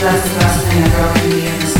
That's the best thing a girl can be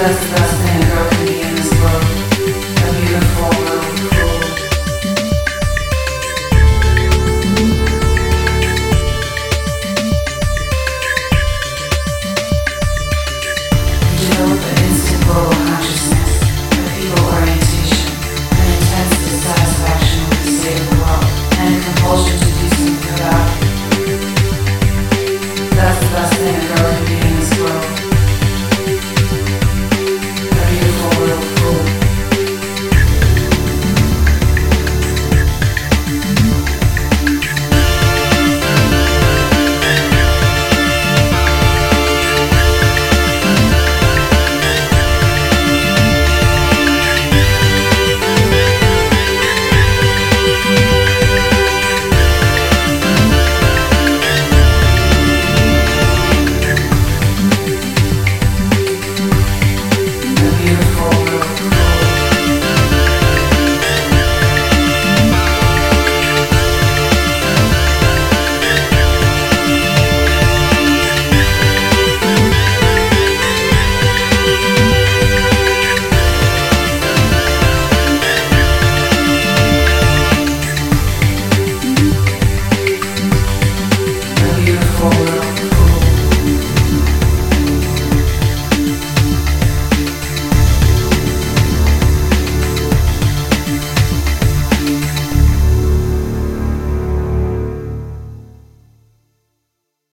Just.